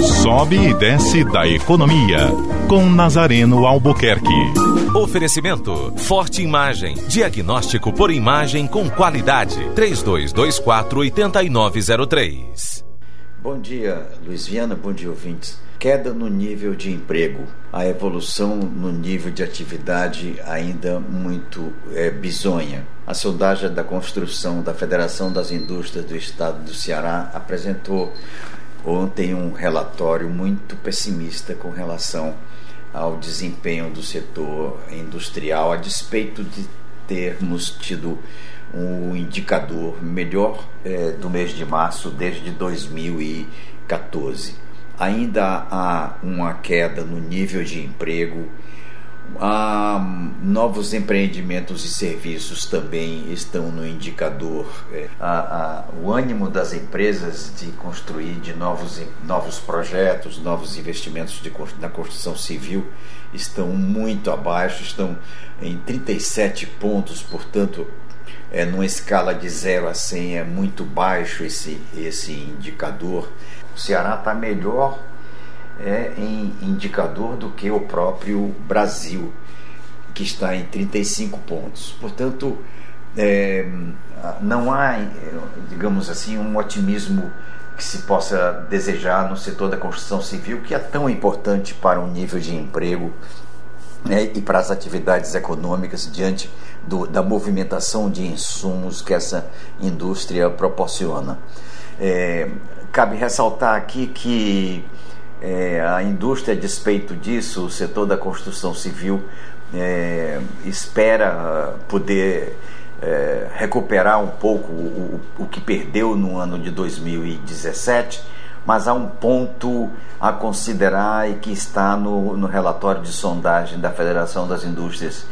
Sobe e desce da economia. Com Nazareno Albuquerque. Oferecimento: Forte Imagem. Diagnóstico por imagem com qualidade. 3224-8903. Bom dia, Luiz Viana. Bom dia, ouvintes. Queda no nível de emprego, a evolução no nível de atividade ainda muito é, bizonha. A sondagem da construção da Federação das Indústrias do Estado do Ceará apresentou ontem um relatório muito pessimista com relação ao desempenho do setor industrial, a despeito de termos tido um indicador melhor é, do mês de março desde 2014. Ainda há uma queda no nível de emprego, há novos empreendimentos e serviços também estão no indicador. É, a, o ânimo das empresas de construir de novos, novos projetos, novos investimentos de, na construção civil estão muito abaixo, estão em 37 pontos, portanto, é, numa escala de 0 a 100 é muito baixo esse, esse indicador. O Ceará está melhor é, indicador do que o próprio Brasil, que está em 35 pontos. Portanto, é, não há, digamos assim, um otimismo que se possa desejar no setor da construção civil, que é tão importante para o nível de emprego né, e para as atividades econômicas diante do, da movimentação de insumos que essa indústria proporciona. É, cabe ressaltar aqui que é, a indústria, a despeito disso, o setor da construção civil é, espera poder é, recuperar um pouco o, o que perdeu no ano de 2017 mas há um ponto a considerar e que está no, no relatório de sondagem da Federação das Indústrias,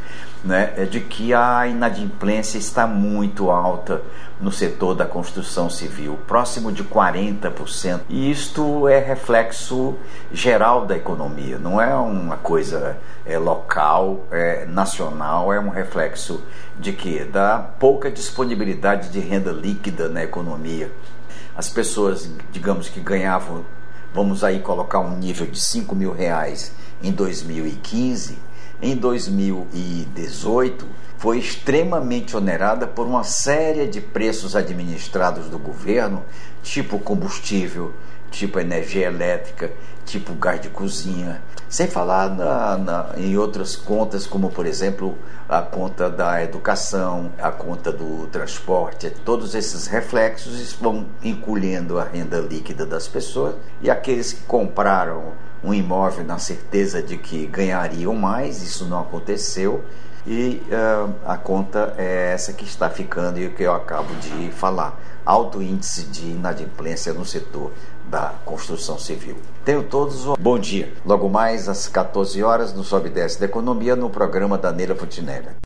né, é de que a inadimplência está muito alta no setor da construção civil, próximo de 40%. E isto é reflexo geral da economia, não é uma coisa é, local, é, nacional, é um reflexo de que? Da pouca disponibilidade de renda líquida na economia as pessoas, digamos que ganhavam, vamos aí colocar um nível de 5 mil reais em 2015, em 2018 foi extremamente onerada por uma série de preços administrados do governo, tipo combustível, tipo energia elétrica, tipo gás de cozinha, sem falar na, na, em outras contas, como por exemplo a conta da educação, a conta do transporte, todos esses reflexos vão encolhendo a renda líquida das pessoas e aqueles que compraram um imóvel na certeza de que ganhariam mais, isso não aconteceu e uh, a conta é essa que está ficando e o que eu acabo de falar. Alto índice de inadimplência no setor da construção civil. Tenho todos um bom dia. Logo mais às 14 horas no Sobe Desce da Economia no programa da Neila Futinelli.